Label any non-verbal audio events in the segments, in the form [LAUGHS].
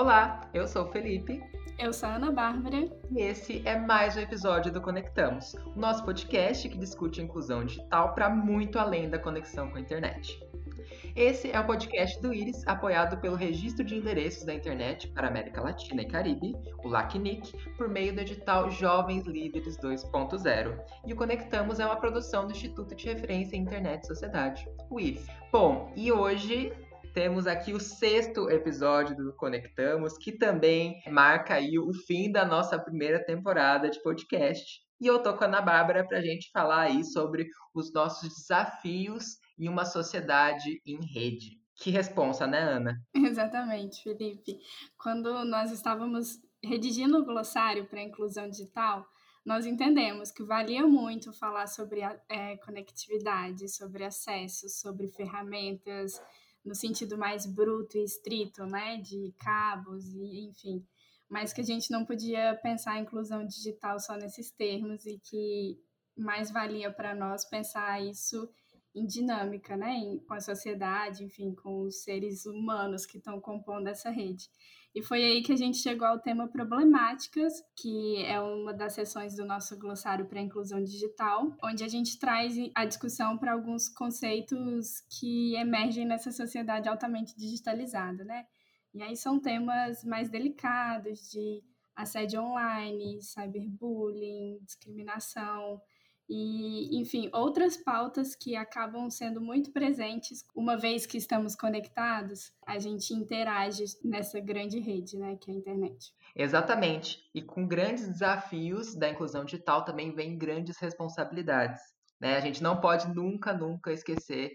Olá, eu sou o Felipe. Eu sou a Ana Bárbara. E esse é mais um episódio do Conectamos, o nosso podcast que discute a inclusão digital para muito além da conexão com a internet. Esse é o podcast do Iris, apoiado pelo Registro de Endereços da Internet para América Latina e Caribe, o LACNIC, por meio do edital Jovens Líderes 2.0. E o Conectamos é uma produção do Instituto de Referência em Internet e Sociedade, o Iris. Bom, e hoje temos aqui o sexto episódio do Conectamos, que também marca aí o fim da nossa primeira temporada de podcast. E eu tô com a Ana Bárbara para a gente falar aí sobre os nossos desafios em uma sociedade em rede. Que responsa, né, Ana? [LAUGHS] Exatamente, Felipe. Quando nós estávamos redigindo o glossário para a inclusão digital, nós entendemos que valia muito falar sobre é, conectividade, sobre acesso, sobre ferramentas no sentido mais bruto e estrito, né, de cabos e enfim, mas que a gente não podia pensar a inclusão digital só nesses termos e que mais valia para nós pensar isso em dinâmica, né, com a sociedade, enfim, com os seres humanos que estão compondo essa rede. E foi aí que a gente chegou ao tema problemáticas, que é uma das sessões do nosso glossário para inclusão digital, onde a gente traz a discussão para alguns conceitos que emergem nessa sociedade altamente digitalizada, né? E aí são temas mais delicados de assédio online, cyberbullying, discriminação, e, enfim, outras pautas que acabam sendo muito presentes, uma vez que estamos conectados, a gente interage nessa grande rede, né, que é a internet. Exatamente. E com grandes desafios da inclusão digital também vem grandes responsabilidades. Né? A gente não pode nunca, nunca esquecer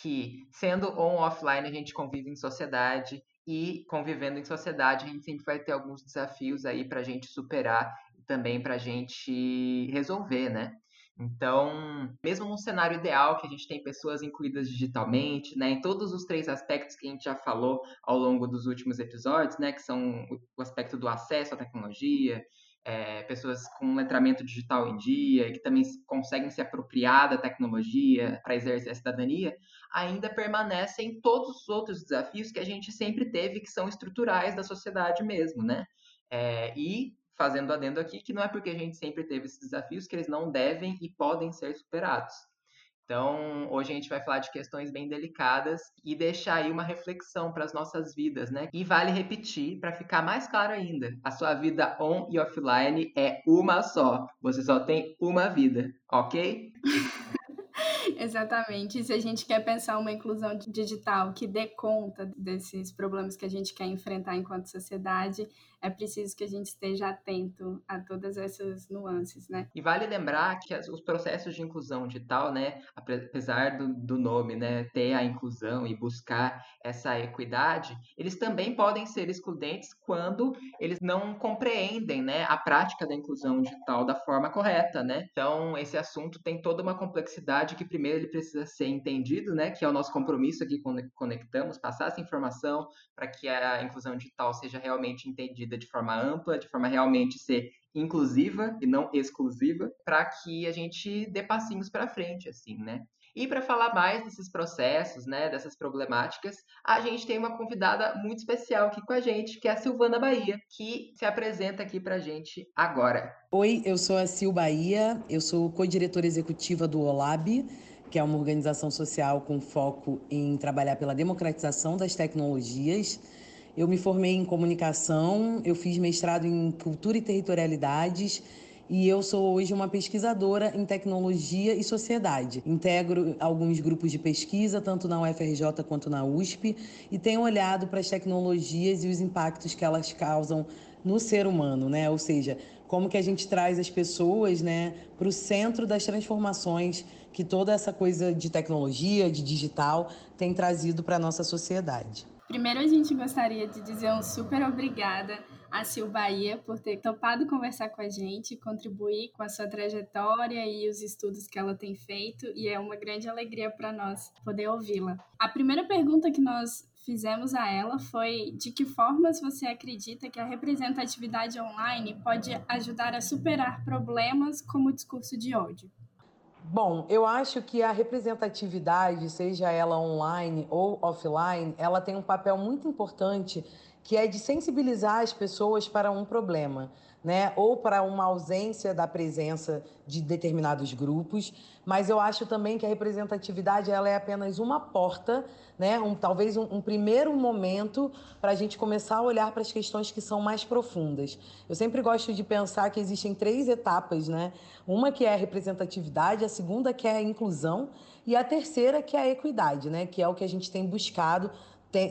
que, sendo on offline, a gente convive em sociedade e convivendo em sociedade, a gente sempre vai ter alguns desafios aí para a gente superar e também para a gente resolver, né? Então, mesmo num cenário ideal que a gente tem pessoas incluídas digitalmente, né, em todos os três aspectos que a gente já falou ao longo dos últimos episódios, né, que são o aspecto do acesso à tecnologia, é, pessoas com letramento digital em dia, que também conseguem se apropriar da tecnologia para exercer a cidadania, ainda permanecem todos os outros desafios que a gente sempre teve, que são estruturais da sociedade mesmo, né? É, e fazendo adendo aqui que não é porque a gente sempre teve esses desafios que eles não devem e podem ser superados. Então, hoje a gente vai falar de questões bem delicadas e deixar aí uma reflexão para as nossas vidas, né? E vale repetir para ficar mais claro ainda: a sua vida on e offline é uma só. Você só tem uma vida, ok? [LAUGHS] Exatamente. E se a gente quer pensar uma inclusão digital que dê conta desses problemas que a gente quer enfrentar enquanto sociedade, é preciso que a gente esteja atento a todas essas nuances, né? E vale lembrar que os processos de inclusão digital, né, apesar do, do nome, né, ter a inclusão e buscar essa equidade, eles também podem ser excludentes quando eles não compreendem, né, a prática da inclusão digital da forma correta, né? Então, esse assunto tem toda uma complexidade que primeiro ele precisa ser entendido, né, que é o nosso compromisso aqui quando conectamos, passar essa informação para que a inclusão digital seja realmente entendida de forma ampla, de forma realmente ser inclusiva e não exclusiva, para que a gente dê passinhos para frente, assim, né? E para falar mais desses processos, né, dessas problemáticas, a gente tem uma convidada muito especial aqui com a gente, que é a Silvana Bahia, que se apresenta aqui para a gente agora. Oi, eu sou a Sil Bahia, eu sou co-diretora executiva do OLAB, que é uma organização social com foco em trabalhar pela democratização das tecnologias eu me formei em comunicação, eu fiz mestrado em cultura e territorialidades e eu sou hoje uma pesquisadora em tecnologia e sociedade. Integro alguns grupos de pesquisa, tanto na UFRJ quanto na USP, e tenho olhado para as tecnologias e os impactos que elas causam no ser humano, né? Ou seja, como que a gente traz as pessoas, né, para o centro das transformações que toda essa coisa de tecnologia, de digital, tem trazido para a nossa sociedade. Primeiro, a gente gostaria de dizer um super obrigada a Sil Bahia por ter topado conversar com a gente, contribuir com a sua trajetória e os estudos que ela tem feito, e é uma grande alegria para nós poder ouvi-la. A primeira pergunta que nós fizemos a ela foi de que formas você acredita que a representatividade online pode ajudar a superar problemas como o discurso de ódio? Bom, eu acho que a representatividade, seja ela online ou offline, ela tem um papel muito importante que é de sensibilizar as pessoas para um problema né? ou para uma ausência da presença de determinados grupos, mas eu acho também que a representatividade ela é apenas uma porta, né? um, talvez um, um primeiro momento para a gente começar a olhar para as questões que são mais profundas. Eu sempre gosto de pensar que existem três etapas, né? uma que é a representatividade, a segunda que é a inclusão e a terceira que é a equidade, né? que é o que a gente tem buscado,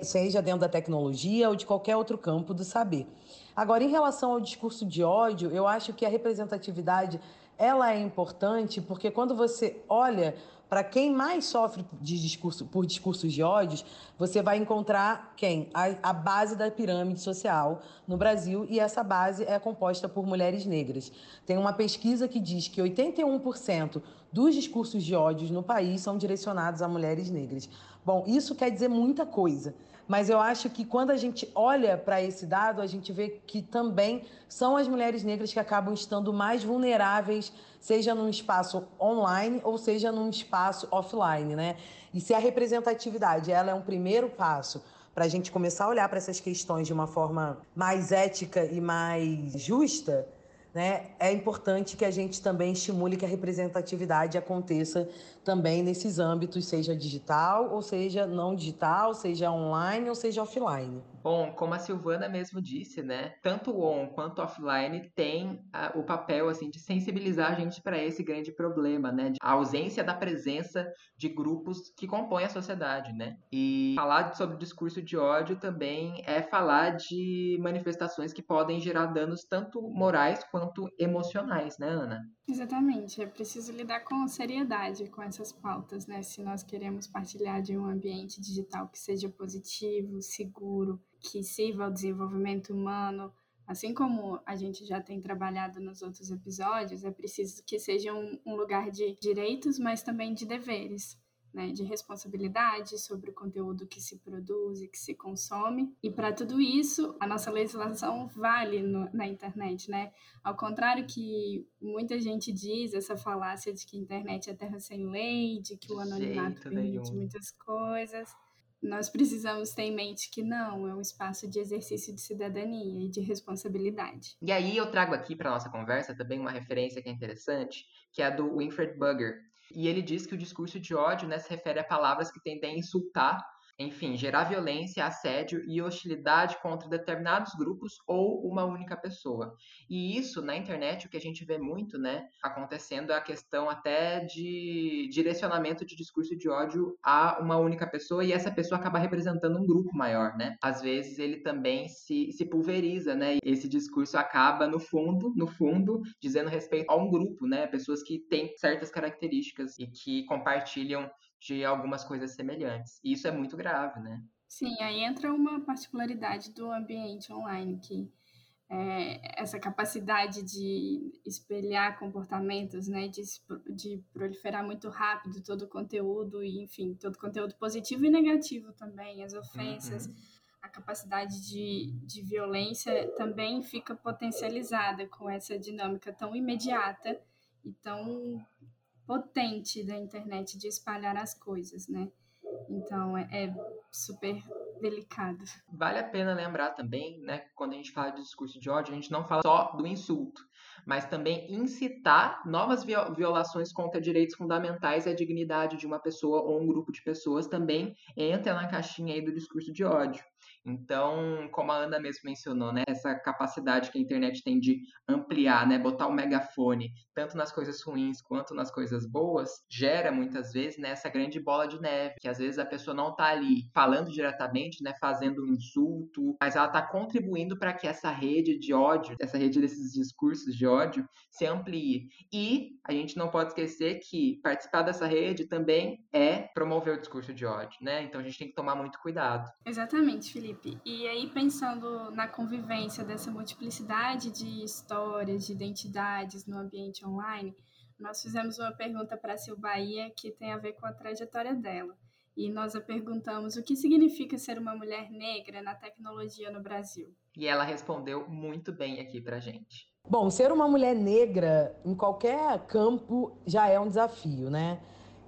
seja dentro da tecnologia ou de qualquer outro campo do saber. Agora, em relação ao discurso de ódio, eu acho que a representatividade ela é importante porque quando você olha para quem mais sofre de discurso, por discursos de ódios, você vai encontrar quem? A, a, base da pirâmide social no Brasil, e essa base é composta por mulheres negras. Tem uma pesquisa que diz que 81% dos discursos de ódios no país são direcionados a mulheres negras. Bom, isso quer dizer muita coisa. Mas eu acho que quando a gente olha para esse dado, a gente vê que também são as mulheres negras que acabam estando mais vulneráveis, seja num espaço online ou seja num espaço offline, né? E se a representatividade ela é um primeiro passo para a gente começar a olhar para essas questões de uma forma mais ética e mais justa, né, é importante que a gente também estimule que a representatividade aconteça também nesses âmbitos, seja digital, ou seja não digital, seja online ou seja offline. Bom, como a Silvana mesmo disse, né, tanto o on quanto offline tem a, o papel assim de sensibilizar a gente para esse grande problema, né, a ausência da presença de grupos que compõem a sociedade, né? E falar sobre discurso de ódio também é falar de manifestações que podem gerar danos tanto morais quanto emocionais, né, Ana? Exatamente, é preciso lidar com seriedade com essas pautas, né? Se nós queremos partilhar de um ambiente digital que seja positivo, seguro, que sirva ao desenvolvimento humano, assim como a gente já tem trabalhado nos outros episódios, é preciso que seja um, um lugar de direitos, mas também de deveres né, de responsabilidade sobre o conteúdo que se produz e que se consome. E para tudo isso, a nossa legislação vale no, na internet, né? Ao contrário que muita gente diz, essa falácia de que a internet é terra sem lei, de que o anonimato Jeito permite nenhum. muitas coisas. Nós precisamos ter em mente que não, é um espaço de exercício de cidadania e de responsabilidade. E aí eu trago aqui para nossa conversa também uma referência que é interessante, que é a do Winfred Bugger, e ele diz que o discurso de ódio né, se refere a palavras que tendem a insultar enfim, gerar violência, assédio e hostilidade contra determinados grupos ou uma única pessoa. E isso na internet o que a gente vê muito, né, acontecendo é a questão até de direcionamento de discurso de ódio a uma única pessoa e essa pessoa acaba representando um grupo maior, né? Às vezes ele também se, se pulveriza, né? E esse discurso acaba no fundo, no fundo, dizendo respeito a um grupo, né? Pessoas que têm certas características e que compartilham de algumas coisas semelhantes. E isso é muito grave, né? Sim, aí entra uma particularidade do ambiente online, que é essa capacidade de espelhar comportamentos, né, de, de proliferar muito rápido todo o conteúdo, e enfim, todo o conteúdo positivo e negativo também, as ofensas, uhum. a capacidade de, de violência também fica potencializada com essa dinâmica tão imediata e tão potente da internet de espalhar as coisas, né? Então é, é, super delicado. Vale a pena lembrar também, né, quando a gente fala de discurso de ódio, a gente não fala só do insulto, mas também incitar novas violações contra direitos fundamentais e a dignidade de uma pessoa ou um grupo de pessoas também entra na caixinha aí do discurso de ódio. Então, como a Ana mesmo mencionou, né, essa capacidade que a internet tem de ampliar, né, botar o megafone tanto nas coisas ruins quanto nas coisas boas, gera muitas vezes né, essa grande bola de neve, que às vezes a pessoa não está ali falando diretamente, né, fazendo um insulto, mas ela está contribuindo para que essa rede de ódio, essa rede desses discursos de ódio se amplie. E a gente não pode esquecer que participar dessa rede também é promover o discurso de ódio, né? Então a gente tem que tomar muito cuidado. Exatamente, Felipe. Felipe. E aí, pensando na convivência dessa multiplicidade de histórias, de identidades no ambiente online, nós fizemos uma pergunta para a Sil Bahia que tem a ver com a trajetória dela. E nós a perguntamos o que significa ser uma mulher negra na tecnologia no Brasil. E ela respondeu muito bem aqui para gente. Bom, ser uma mulher negra em qualquer campo já é um desafio, né?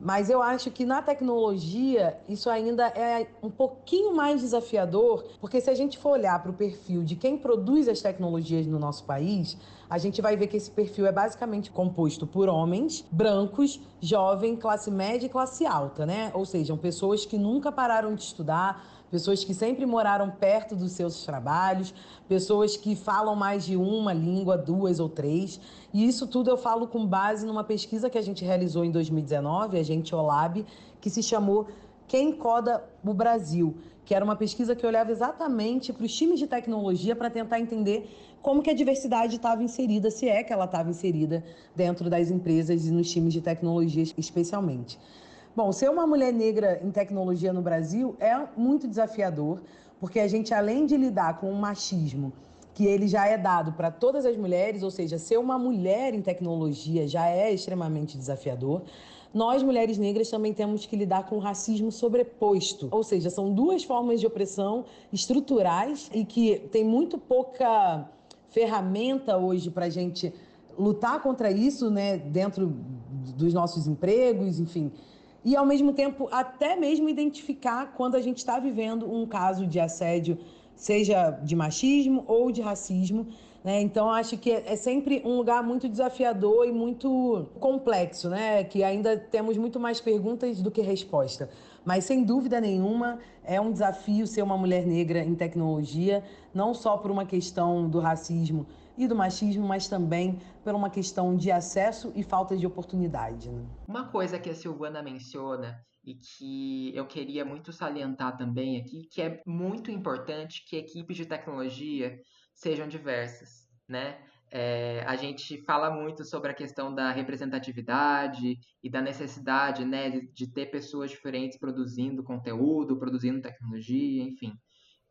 Mas eu acho que na tecnologia isso ainda é um pouquinho mais desafiador, porque se a gente for olhar para o perfil de quem produz as tecnologias no nosso país, a gente vai ver que esse perfil é basicamente composto por homens brancos, jovem, classe média e classe alta, né? Ou seja, pessoas que nunca pararam de estudar, pessoas que sempre moraram perto dos seus trabalhos, pessoas que falam mais de uma língua, duas ou três. E isso tudo eu falo com base numa pesquisa que a gente realizou em 2019, a gente Olab, que se chamou Quem Coda o Brasil, que era uma pesquisa que olhava exatamente para os times de tecnologia para tentar entender como que a diversidade estava inserida, se é que ela estava inserida dentro das empresas e nos times de tecnologia especialmente. Bom, ser uma mulher negra em tecnologia no Brasil é muito desafiador, porque a gente, além de lidar com o machismo, que ele já é dado para todas as mulheres, ou seja, ser uma mulher em tecnologia já é extremamente desafiador. Nós, mulheres negras, também temos que lidar com o racismo sobreposto, ou seja, são duas formas de opressão estruturais e que tem muito pouca ferramenta hoje para a gente lutar contra isso, né, dentro dos nossos empregos, enfim e, ao mesmo tempo, até mesmo identificar quando a gente está vivendo um caso de assédio, seja de machismo ou de racismo. Né? Então, acho que é sempre um lugar muito desafiador e muito complexo, né? que ainda temos muito mais perguntas do que resposta. Mas, sem dúvida nenhuma, é um desafio ser uma mulher negra em tecnologia, não só por uma questão do racismo e do machismo, mas também por uma questão de acesso e falta de oportunidade. Né? Uma coisa que a Silvana menciona e que eu queria muito salientar também aqui, que é muito importante que equipes de tecnologia sejam diversas, né? É, a gente fala muito sobre a questão da representatividade e da necessidade né, de, ter pessoas diferentes produzindo conteúdo, produzindo tecnologia, enfim.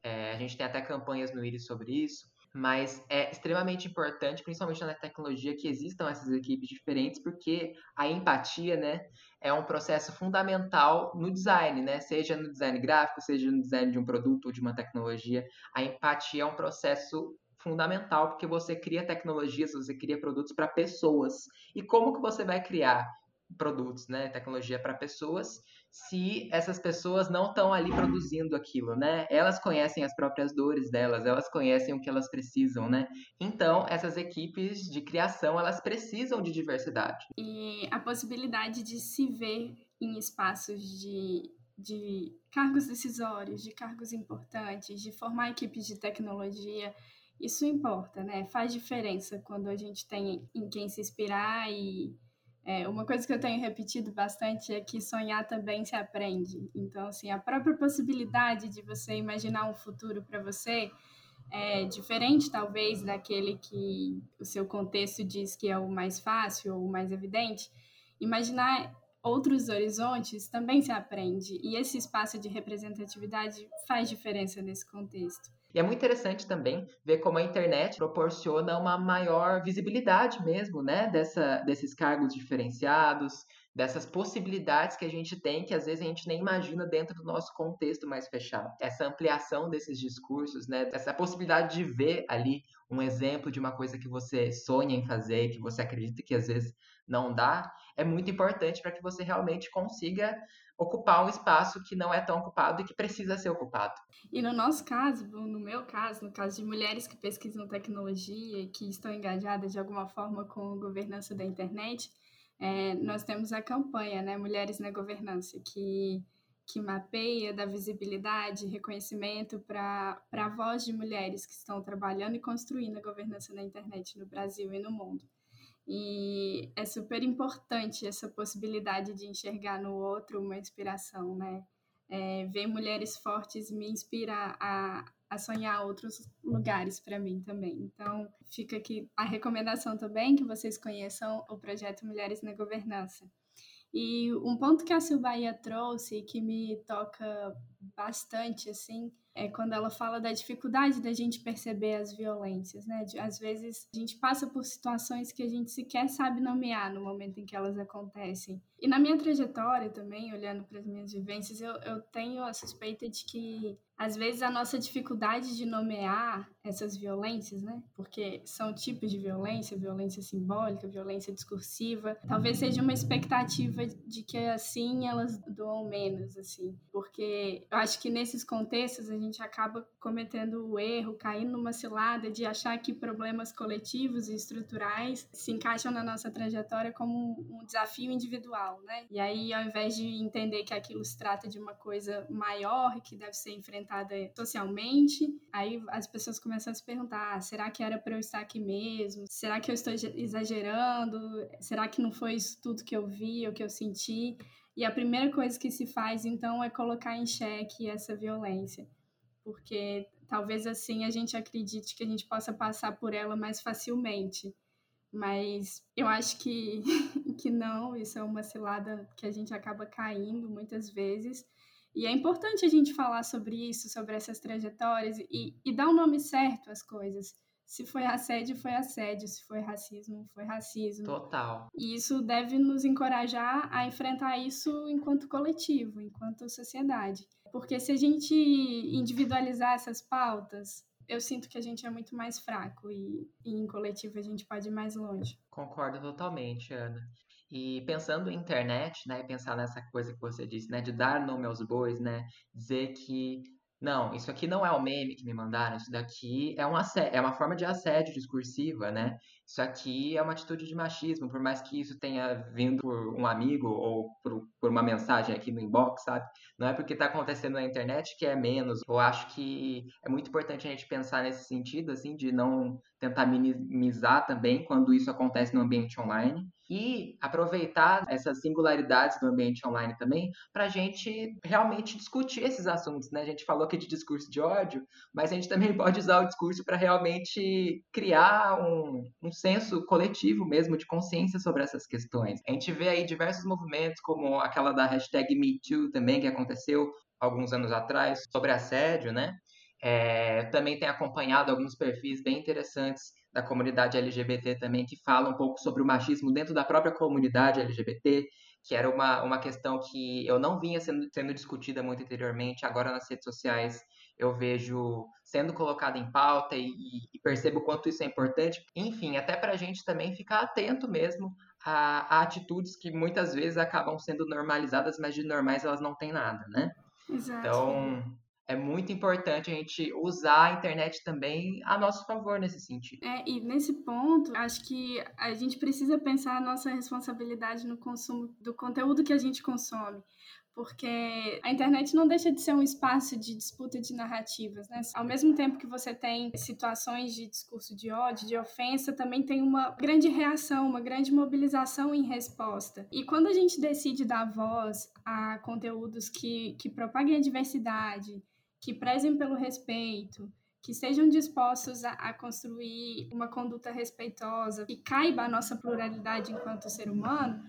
É, a gente tem até campanhas no IRIS sobre isso mas é extremamente importante, principalmente na tecnologia, que existam essas equipes diferentes, porque a empatia, né, é um processo fundamental no design, né, seja no design gráfico, seja no design de um produto ou de uma tecnologia, a empatia é um processo fundamental, porque você cria tecnologias, você cria produtos para pessoas. E como que você vai criar produtos, né, tecnologia para pessoas, se essas pessoas não estão ali produzindo aquilo, né? Elas conhecem as próprias dores delas, elas conhecem o que elas precisam, né? Então, essas equipes de criação, elas precisam de diversidade. E a possibilidade de se ver em espaços de, de cargos decisórios, de cargos importantes, de formar equipes de tecnologia, isso importa, né? Faz diferença quando a gente tem em quem se inspirar e é, uma coisa que eu tenho repetido bastante é que sonhar também se aprende. Então, assim, a própria possibilidade de você imaginar um futuro para você é diferente, talvez, daquele que o seu contexto diz que é o mais fácil ou o mais evidente. Imaginar outros horizontes também se aprende. E esse espaço de representatividade faz diferença nesse contexto. E é muito interessante também ver como a internet proporciona uma maior visibilidade mesmo, né, dessa, desses cargos diferenciados, dessas possibilidades que a gente tem que às vezes a gente nem imagina dentro do nosso contexto mais fechado. Essa ampliação desses discursos, né, essa possibilidade de ver ali um exemplo de uma coisa que você sonha em fazer, que você acredita que às vezes não dá, é muito importante para que você realmente consiga ocupar um espaço que não é tão ocupado e que precisa ser ocupado. E no nosso caso, no meu caso, no caso de mulheres que pesquisam tecnologia e que estão engajadas de alguma forma com governança da internet, é, nós temos a campanha, né, Mulheres na Governança, que, que mapeia, dá visibilidade, reconhecimento para a voz de mulheres que estão trabalhando e construindo a governança na internet no Brasil e no mundo. E é super importante essa possibilidade de enxergar no outro uma inspiração, né? É, ver mulheres fortes me inspira a, a sonhar outros lugares para mim também. Então, fica aqui a recomendação também que vocês conheçam o projeto Mulheres na Governança. E um ponto que a Silbaia trouxe que me toca bastante, assim, é quando ela fala da dificuldade da gente perceber as violências, né? De, às vezes a gente passa por situações que a gente sequer sabe nomear no momento em que elas acontecem. E na minha trajetória também, olhando para as minhas vivências, eu, eu tenho a suspeita de que às vezes a nossa dificuldade de nomear essas violências, né? Porque são tipos de violência, violência simbólica, violência discursiva, talvez seja uma expectativa de que assim elas doam menos, assim. Porque eu acho que nesses contextos a gente acaba cometendo o erro, caindo numa cilada de achar que problemas coletivos e estruturais se encaixam na nossa trajetória como um desafio individual, né? E aí, ao invés de entender que aquilo se trata de uma coisa maior que deve ser enfrentada socialmente, aí as pessoas começam a se perguntar: ah, será que era para eu estar aqui mesmo? Será que eu estou exagerando? Será que não foi isso tudo que eu vi ou que eu senti? E a primeira coisa que se faz, então, é colocar em xeque essa violência, porque talvez assim a gente acredite que a gente possa passar por ela mais facilmente. Mas eu acho que, [LAUGHS] que não, isso é uma cilada que a gente acaba caindo muitas vezes. E é importante a gente falar sobre isso, sobre essas trajetórias e, e dar o nome certo às coisas. Se foi assédio, foi assédio. Se foi racismo, foi racismo. Total. E isso deve nos encorajar a enfrentar isso enquanto coletivo, enquanto sociedade. Porque se a gente individualizar essas pautas, eu sinto que a gente é muito mais fraco e, e em coletivo a gente pode ir mais longe. Concordo totalmente, Ana. E pensando em internet, né, pensar nessa coisa que você disse, né, de dar nome aos bois, né, dizer que não, isso aqui não é o meme que me mandaram, isso daqui é, um é uma forma de assédio discursiva, né? Isso aqui é uma atitude de machismo, por mais que isso tenha vindo por um amigo ou por, por uma mensagem aqui no inbox, sabe? Não é porque está acontecendo na internet que é menos. Eu acho que é muito importante a gente pensar nesse sentido, assim, de não tentar minimizar também quando isso acontece no ambiente online e aproveitar essas singularidades do ambiente online também para a gente realmente discutir esses assuntos, né? A gente falou aqui de discurso de ódio, mas a gente também [LAUGHS] pode usar o discurso para realmente criar um, um senso coletivo mesmo de consciência sobre essas questões. A gente vê aí diversos movimentos, como aquela da hashtag MeToo também, que aconteceu alguns anos atrás, sobre assédio, né? É, também tem acompanhado alguns perfis bem interessantes da comunidade LGBT também, que falam um pouco sobre o machismo dentro da própria comunidade LGBT, que era uma, uma questão que eu não vinha sendo, sendo discutida muito anteriormente, agora nas redes sociais eu vejo sendo colocada em pauta e, e percebo o quanto isso é importante. Enfim, até para a gente também ficar atento mesmo a, a, atitudes que muitas vezes acabam sendo normalizadas, mas de normais elas não têm nada, né? Exato. Então, é muito importante a gente usar a internet também a nosso favor nesse sentido. É, e nesse ponto, acho que a gente precisa pensar a nossa responsabilidade no consumo do conteúdo que a gente consome. Porque a internet não deixa de ser um espaço de disputa de narrativas, né? Ao mesmo tempo que você tem situações de discurso de ódio, de ofensa, também tem uma grande reação, uma grande mobilização em resposta. E quando a gente decide dar voz a conteúdos que, que propaguem a diversidade, que prezem pelo respeito, que estejam dispostos a, a, construir uma conduta respeitosa, que caiba a nossa pluralidade enquanto ser humano,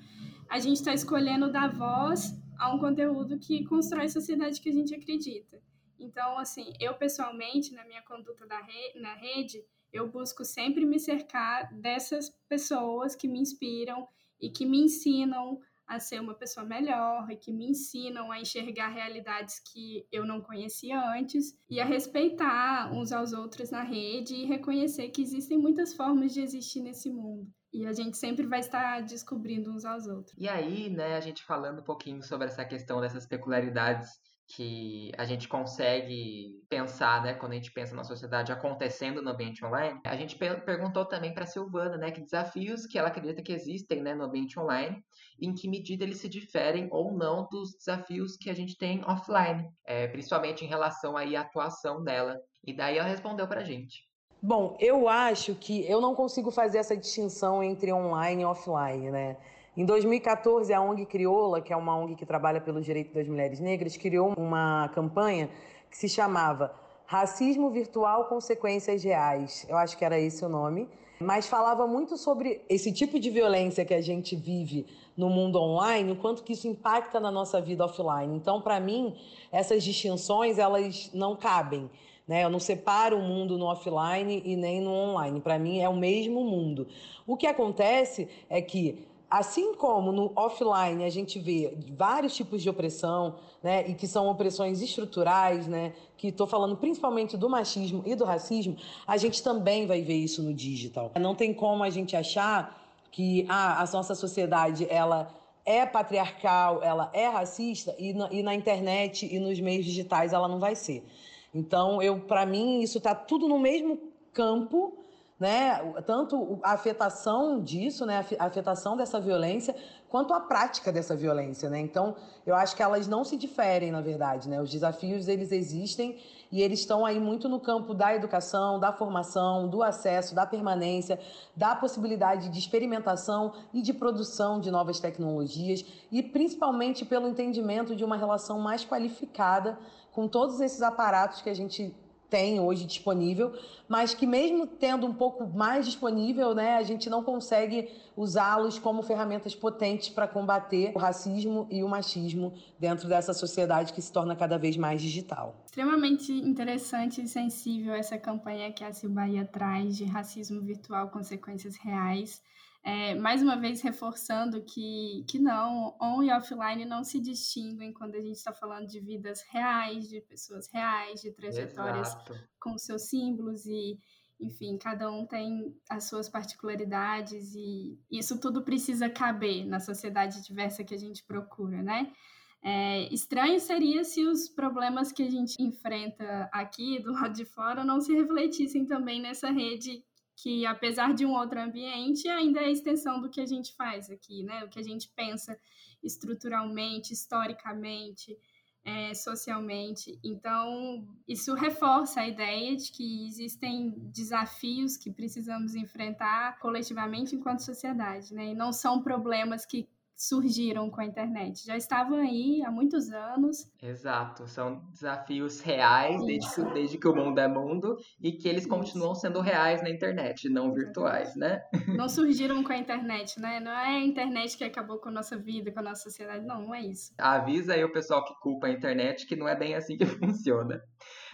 a gente está escolhendo dar voz a um conteúdo que constrói a sociedade que a gente acredita. Então, assim, eu pessoalmente, na minha conduta re na rede, eu busco sempre me cercar dessas pessoas que me inspiram e que me ensinam a ser uma pessoa melhor e que me ensinam a enxergar realidades que eu não conhecia antes e a respeitar uns aos outros na rede e reconhecer que existem muitas formas de existir nesse mundo. E a gente sempre vai estar descobrindo uns aos outros. E aí, né, a gente falando um pouquinho sobre essa questão dessas peculiaridades que a gente consegue pensar, né, quando a gente pensa na sociedade acontecendo no ambiente online, a gente perguntou também para a Silvana, né, que desafios que ela acredita que existem, né, no ambiente online, em que medida eles se diferem ou não dos desafios que a gente tem offline, é, principalmente em relação aí à atuação dela. E daí ela respondeu para a gente. Bom, eu acho que eu não consigo fazer essa distinção entre online e offline, né? Em 2014, a ONG Crioula, que é uma ONG que trabalha pelo direito das mulheres negras, criou uma campanha que se chamava Racismo Virtual Consequências Reais. Eu acho que era esse o nome. Mas falava muito sobre esse tipo de violência que a gente vive no mundo online, o quanto que isso impacta na nossa vida offline. Então, para mim, essas distinções, elas não cabem. Né? Eu não separo o mundo no offline e nem no online. Para mim, é o mesmo mundo. O que acontece é que assim como no offline a gente vê vários tipos de opressão, né, e que são opressões estruturais, né, que estou falando principalmente do machismo e do racismo, a gente também vai ver isso no digital. Não tem como a gente achar que ah, a nossa sociedade ela é patriarcal, ela é racista e na, e na internet e nos meios digitais ela não vai ser. Então, eu, para mim, isso está tudo no mesmo campo né? Tanto a afetação disso, né? A afetação dessa violência, quanto a prática dessa violência, né? Então, eu acho que elas não se diferem, na verdade, né? Os desafios, eles existem e eles estão aí muito no campo da educação, da formação, do acesso, da permanência, da possibilidade de experimentação e de produção de novas tecnologias e principalmente pelo entendimento de uma relação mais qualificada com todos esses aparatos que a gente tem hoje disponível, mas que mesmo tendo um pouco mais disponível, né, a gente não consegue usá-los como ferramentas potentes para combater o racismo e o machismo dentro dessa sociedade que se torna cada vez mais digital. Extremamente interessante e sensível essa campanha que a Silbaia traz de racismo virtual, consequências reais. É, mais uma vez reforçando que, que não, on e offline não se distinguem quando a gente está falando de vidas reais, de pessoas reais, de trajetórias Exato. com seus símbolos e, enfim, cada um tem as suas particularidades e isso tudo precisa caber na sociedade diversa que a gente procura, né? É, estranho seria se os problemas que a gente enfrenta aqui do lado de fora não se refletissem também nessa rede que apesar de um outro ambiente, ainda é a extensão do que a gente faz aqui, né? O que a gente pensa estruturalmente, historicamente, é, socialmente. Então, isso reforça a ideia de que existem desafios que precisamos enfrentar coletivamente enquanto sociedade, né? E não são problemas que surgiram com a internet. Já estavam aí há muitos anos. Exato, são desafios reais desde que, desde que, o mundo é mundo e que eles Isso. continuam sendo reais na internet, não virtuais, né? Não surgiram com a internet, né? Não é a internet que acabou com a nossa vida, com a nossa sociedade, não, não é isso. Avisa aí o pessoal que culpa a internet que não é bem assim que [LAUGHS] funciona.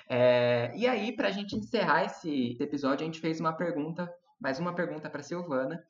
É, e aí, para a gente encerrar esse episódio, a gente fez uma pergunta, mais uma pergunta para Silvana,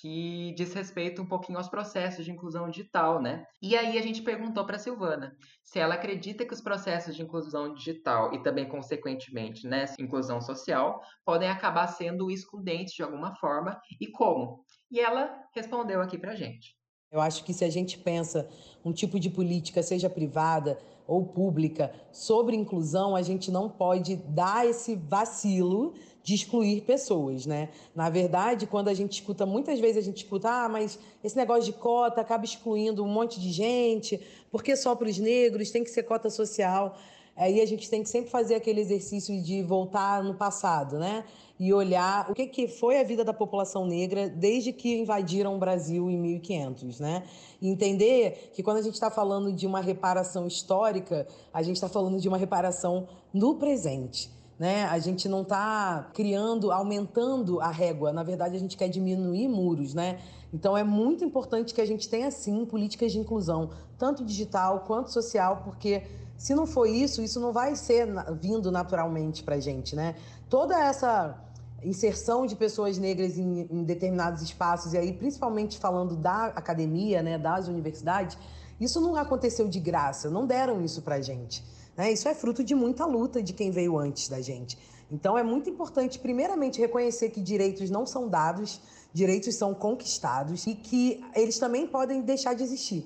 que diz respeito um pouquinho aos processos de inclusão digital, né? E aí a gente perguntou para Silvana se ela acredita que os processos de inclusão digital e também, consequentemente, né, inclusão social, podem acabar sendo excludentes de alguma forma e como. E ela respondeu aqui para a gente. Eu acho que se a gente pensa um tipo de política, seja privada ou pública, sobre inclusão, a gente não pode dar esse vacilo de excluir pessoas, né? Na verdade, quando a gente escuta, muitas vezes a gente escuta, ah, mas esse negócio de cota acaba excluindo um monte de gente, porque só para os negros tem que ser cota social. Aí a gente tem que sempre fazer aquele exercício de voltar no passado, né? E olhar o que, que foi a vida da população negra desde que invadiram o Brasil em 1500, né? E entender que quando a gente está falando de uma reparação histórica, a gente está falando de uma reparação no presente né? A gente não está criando, aumentando a régua. Na verdade, a gente quer diminuir muros, né? Então é muito importante que a gente tenha sim políticas de inclusão, tanto digital quanto social, porque se não for isso, isso não vai ser vindo naturalmente para a gente, né? Toda essa inserção de pessoas negras em, em, determinados espaços e aí principalmente falando da academia, né, das universidades, isso não aconteceu de graça, não deram isso para a gente. Né? Isso é fruto de muita luta de quem veio antes da gente. Então é muito importante, primeiramente, reconhecer que direitos não são dados, direitos são conquistados e que eles também podem deixar de existir.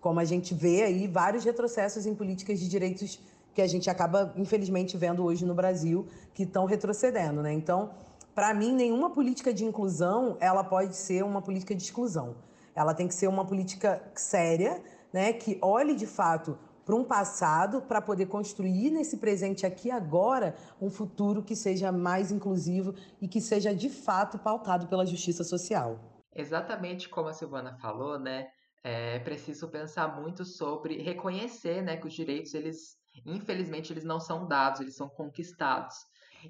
Como a gente vê aí vários retrocessos em políticas de direitos que a gente acaba, infelizmente, vendo hoje no Brasil, que estão retrocedendo. Né? Então, para mim, nenhuma política de inclusão ela pode ser uma política de exclusão. Ela tem que ser uma política séria, né, que olhe de fato para um passado para poder construir nesse presente aqui agora um futuro que seja mais inclusivo e que seja de fato pautado pela justiça social. Exatamente como a Silvana falou, né? É preciso pensar muito sobre reconhecer, né, que os direitos eles, infelizmente, eles não são dados, eles são conquistados.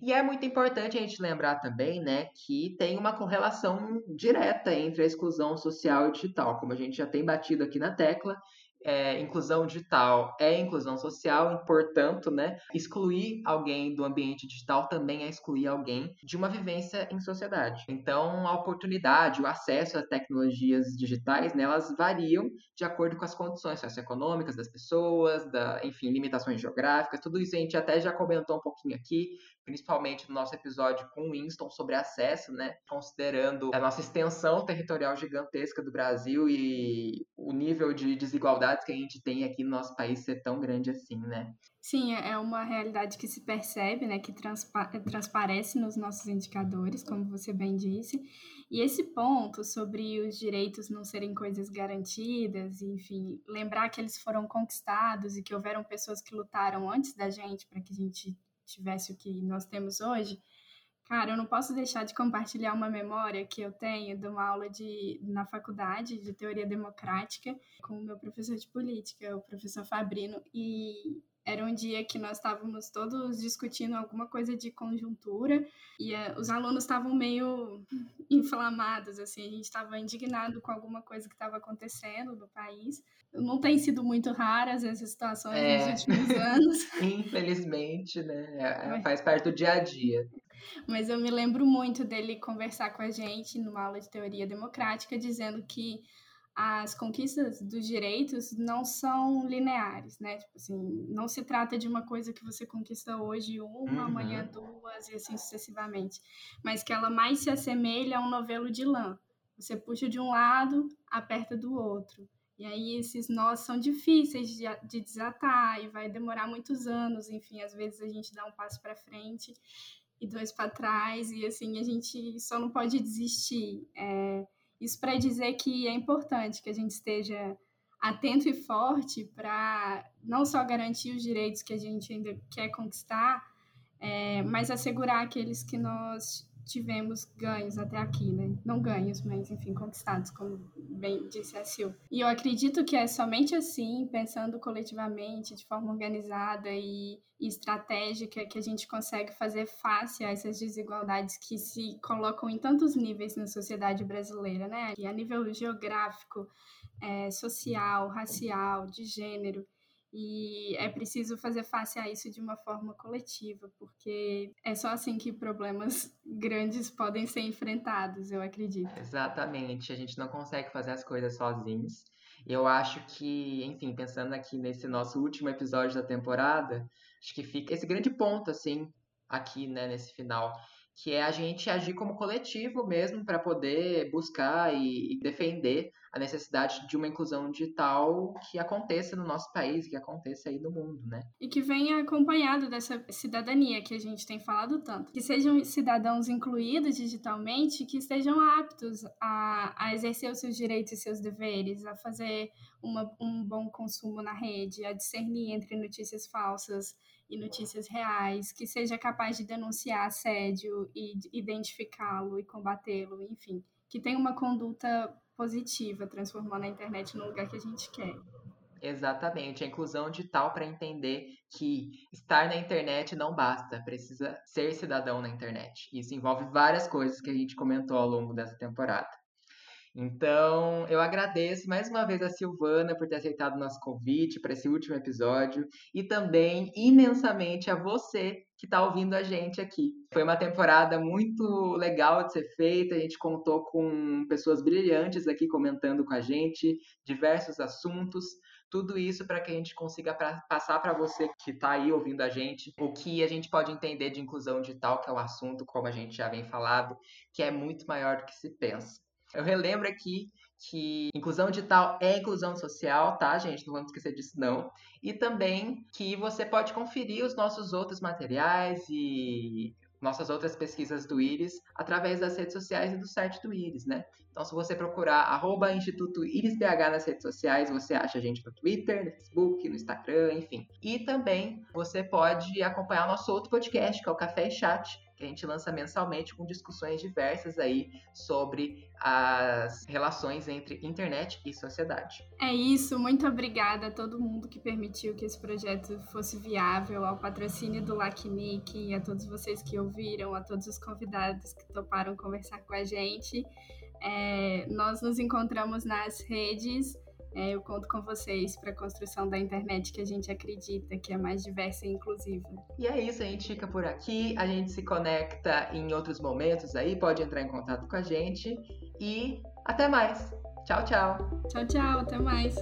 E é muito importante a gente lembrar também, né, que tem uma correlação direta entre a exclusão social e digital, como a gente já tem batido aqui na tecla, é, inclusão digital é inclusão social, e, portanto, né, excluir alguém do ambiente digital também é excluir alguém de uma vivência em sociedade. Então, a oportunidade, o acesso às tecnologias digitais, né, elas variam de acordo com as condições socioeconômicas das pessoas, da, enfim, limitações geográficas, tudo isso a gente até já comentou um pouquinho aqui, principalmente no nosso episódio com o Winston sobre acesso, né? Considerando a nossa extensão territorial gigantesca do Brasil e o nível de que a gente tem aqui no nosso país ser tão grande assim, né? Sim, é, é uma realidade que se percebe, né? Que transpa transparece nos nossos indicadores, como você bem disse. E esse ponto sobre os direitos não serem coisas garantidas, enfim, lembrar que eles foram conquistados e que houveram pessoas que lutaram antes da gente para que a gente tivesse o que nós temos hoje, cara, eu não posso deixar de compartilhar uma memória que eu tenho de uma aula de, na faculdade de teoria democrática com o meu professor de política, o professor Fabrino, e era um dia que nós estávamos todos discutindo alguma coisa de conjuntura e uh, os alunos estavam meio [LAUGHS] inflamados, assim, a gente estava indignado com alguma coisa que estava acontecendo no país. Não tem sido muito raras essas situações é. nos últimos anos. [LAUGHS] Infelizmente, né? É, faz parte do dia a dia. Mas eu me lembro muito dele conversar com a gente numa aula de teoria democrática, dizendo que as conquistas dos direitos não são lineares, né? Tipo assim, não se trata de uma coisa que você conquista hoje uma, uhum. amanhã duas e assim sucessivamente, mas que ela mais se assemelha a um novelo de lã. Você puxa de um lado, aperta do outro. E aí esses nós são difíceis de, de desatar e vai demorar muitos anos, enfim, às vezes a gente dá um passo para frente e dois para trás e assim a gente só não pode desistir. É, isso para dizer que é importante que a gente esteja atento e forte para não só garantir os direitos que a gente ainda quer conquistar, é, mas assegurar aqueles que nós tivemos ganhos até aqui, né? Não ganhos, mas enfim, conquistados, como bem disse a Sil. E eu acredito que é somente assim, pensando coletivamente, de forma organizada e, estratégica, que a gente consegue fazer face a essas desigualdades que se colocam em tantos níveis na sociedade brasileira, né? E a nível geográfico, é, social, racial, de gênero. E é preciso fazer face a isso de uma forma coletiva, porque é só assim que problemas [LAUGHS] grandes podem ser enfrentados, eu acredito. Exatamente, a gente não consegue fazer as coisas sozinhos. Eu acho que, enfim, pensando aqui nesse nosso último episódio da temporada, acho que fica esse grande ponto, assim, aqui, né, nesse final, que é a gente agir como coletivo mesmo para poder buscar e defender a necessidade de uma inclusão digital que aconteça no nosso país, que aconteça aí no mundo, né? E que venha acompanhado dessa cidadania que a gente tem falado tanto. Que sejam cidadãos incluídos digitalmente, que estejam aptos a, a exercer os seus direitos e seus deveres, a fazer uma, um bom consumo na rede, a discernir entre notícias falsas e notícias reais, que seja capaz de denunciar assédio e identificá-lo e combatê-lo, enfim, que tenha uma conduta positiva, transformando a internet no lugar que a gente quer. Exatamente, a inclusão digital para entender que estar na internet não basta, precisa ser cidadão na internet. Isso envolve várias coisas que a gente comentou ao longo dessa temporada. Então, eu agradeço mais uma vez a Silvana por ter aceitado o nosso convite para esse último episódio e também imensamente a você que está ouvindo a gente aqui. Foi uma temporada muito legal de ser feita, a gente contou com pessoas brilhantes aqui comentando com a gente diversos assuntos. Tudo isso para que a gente consiga pra, passar para você que está aí ouvindo a gente o que a gente pode entender de inclusão digital, que é o assunto, como a gente já vem falado, que é muito maior do que se pensa. Eu relembro aqui que inclusão digital é inclusão social, tá, gente? Não vamos esquecer disso, não. E também que você pode conferir os nossos outros materiais e nossas outras pesquisas do IRIS através das redes sociais e do site do IRIS, né? Então, se você procurar arroba Instituto IRISBH nas redes sociais, você acha a gente no Twitter, no Facebook, no Instagram, enfim. E também você pode acompanhar o nosso outro podcast, que é o Café e Chat, que a gente lança mensalmente com discussões diversas aí sobre as relações entre internet e sociedade. É isso, muito obrigada a todo mundo que permitiu que esse projeto fosse viável, ao patrocínio do LACNIC, a todos vocês que ouviram, a todos os convidados que toparam conversar com a gente. É, nós nos encontramos nas redes. É, eu conto com vocês para a construção da internet que a gente acredita que é mais diversa e inclusiva. E é isso, a gente fica por aqui, a gente se conecta em outros momentos aí, pode entrar em contato com a gente e até mais. Tchau, tchau. Tchau, tchau, até mais.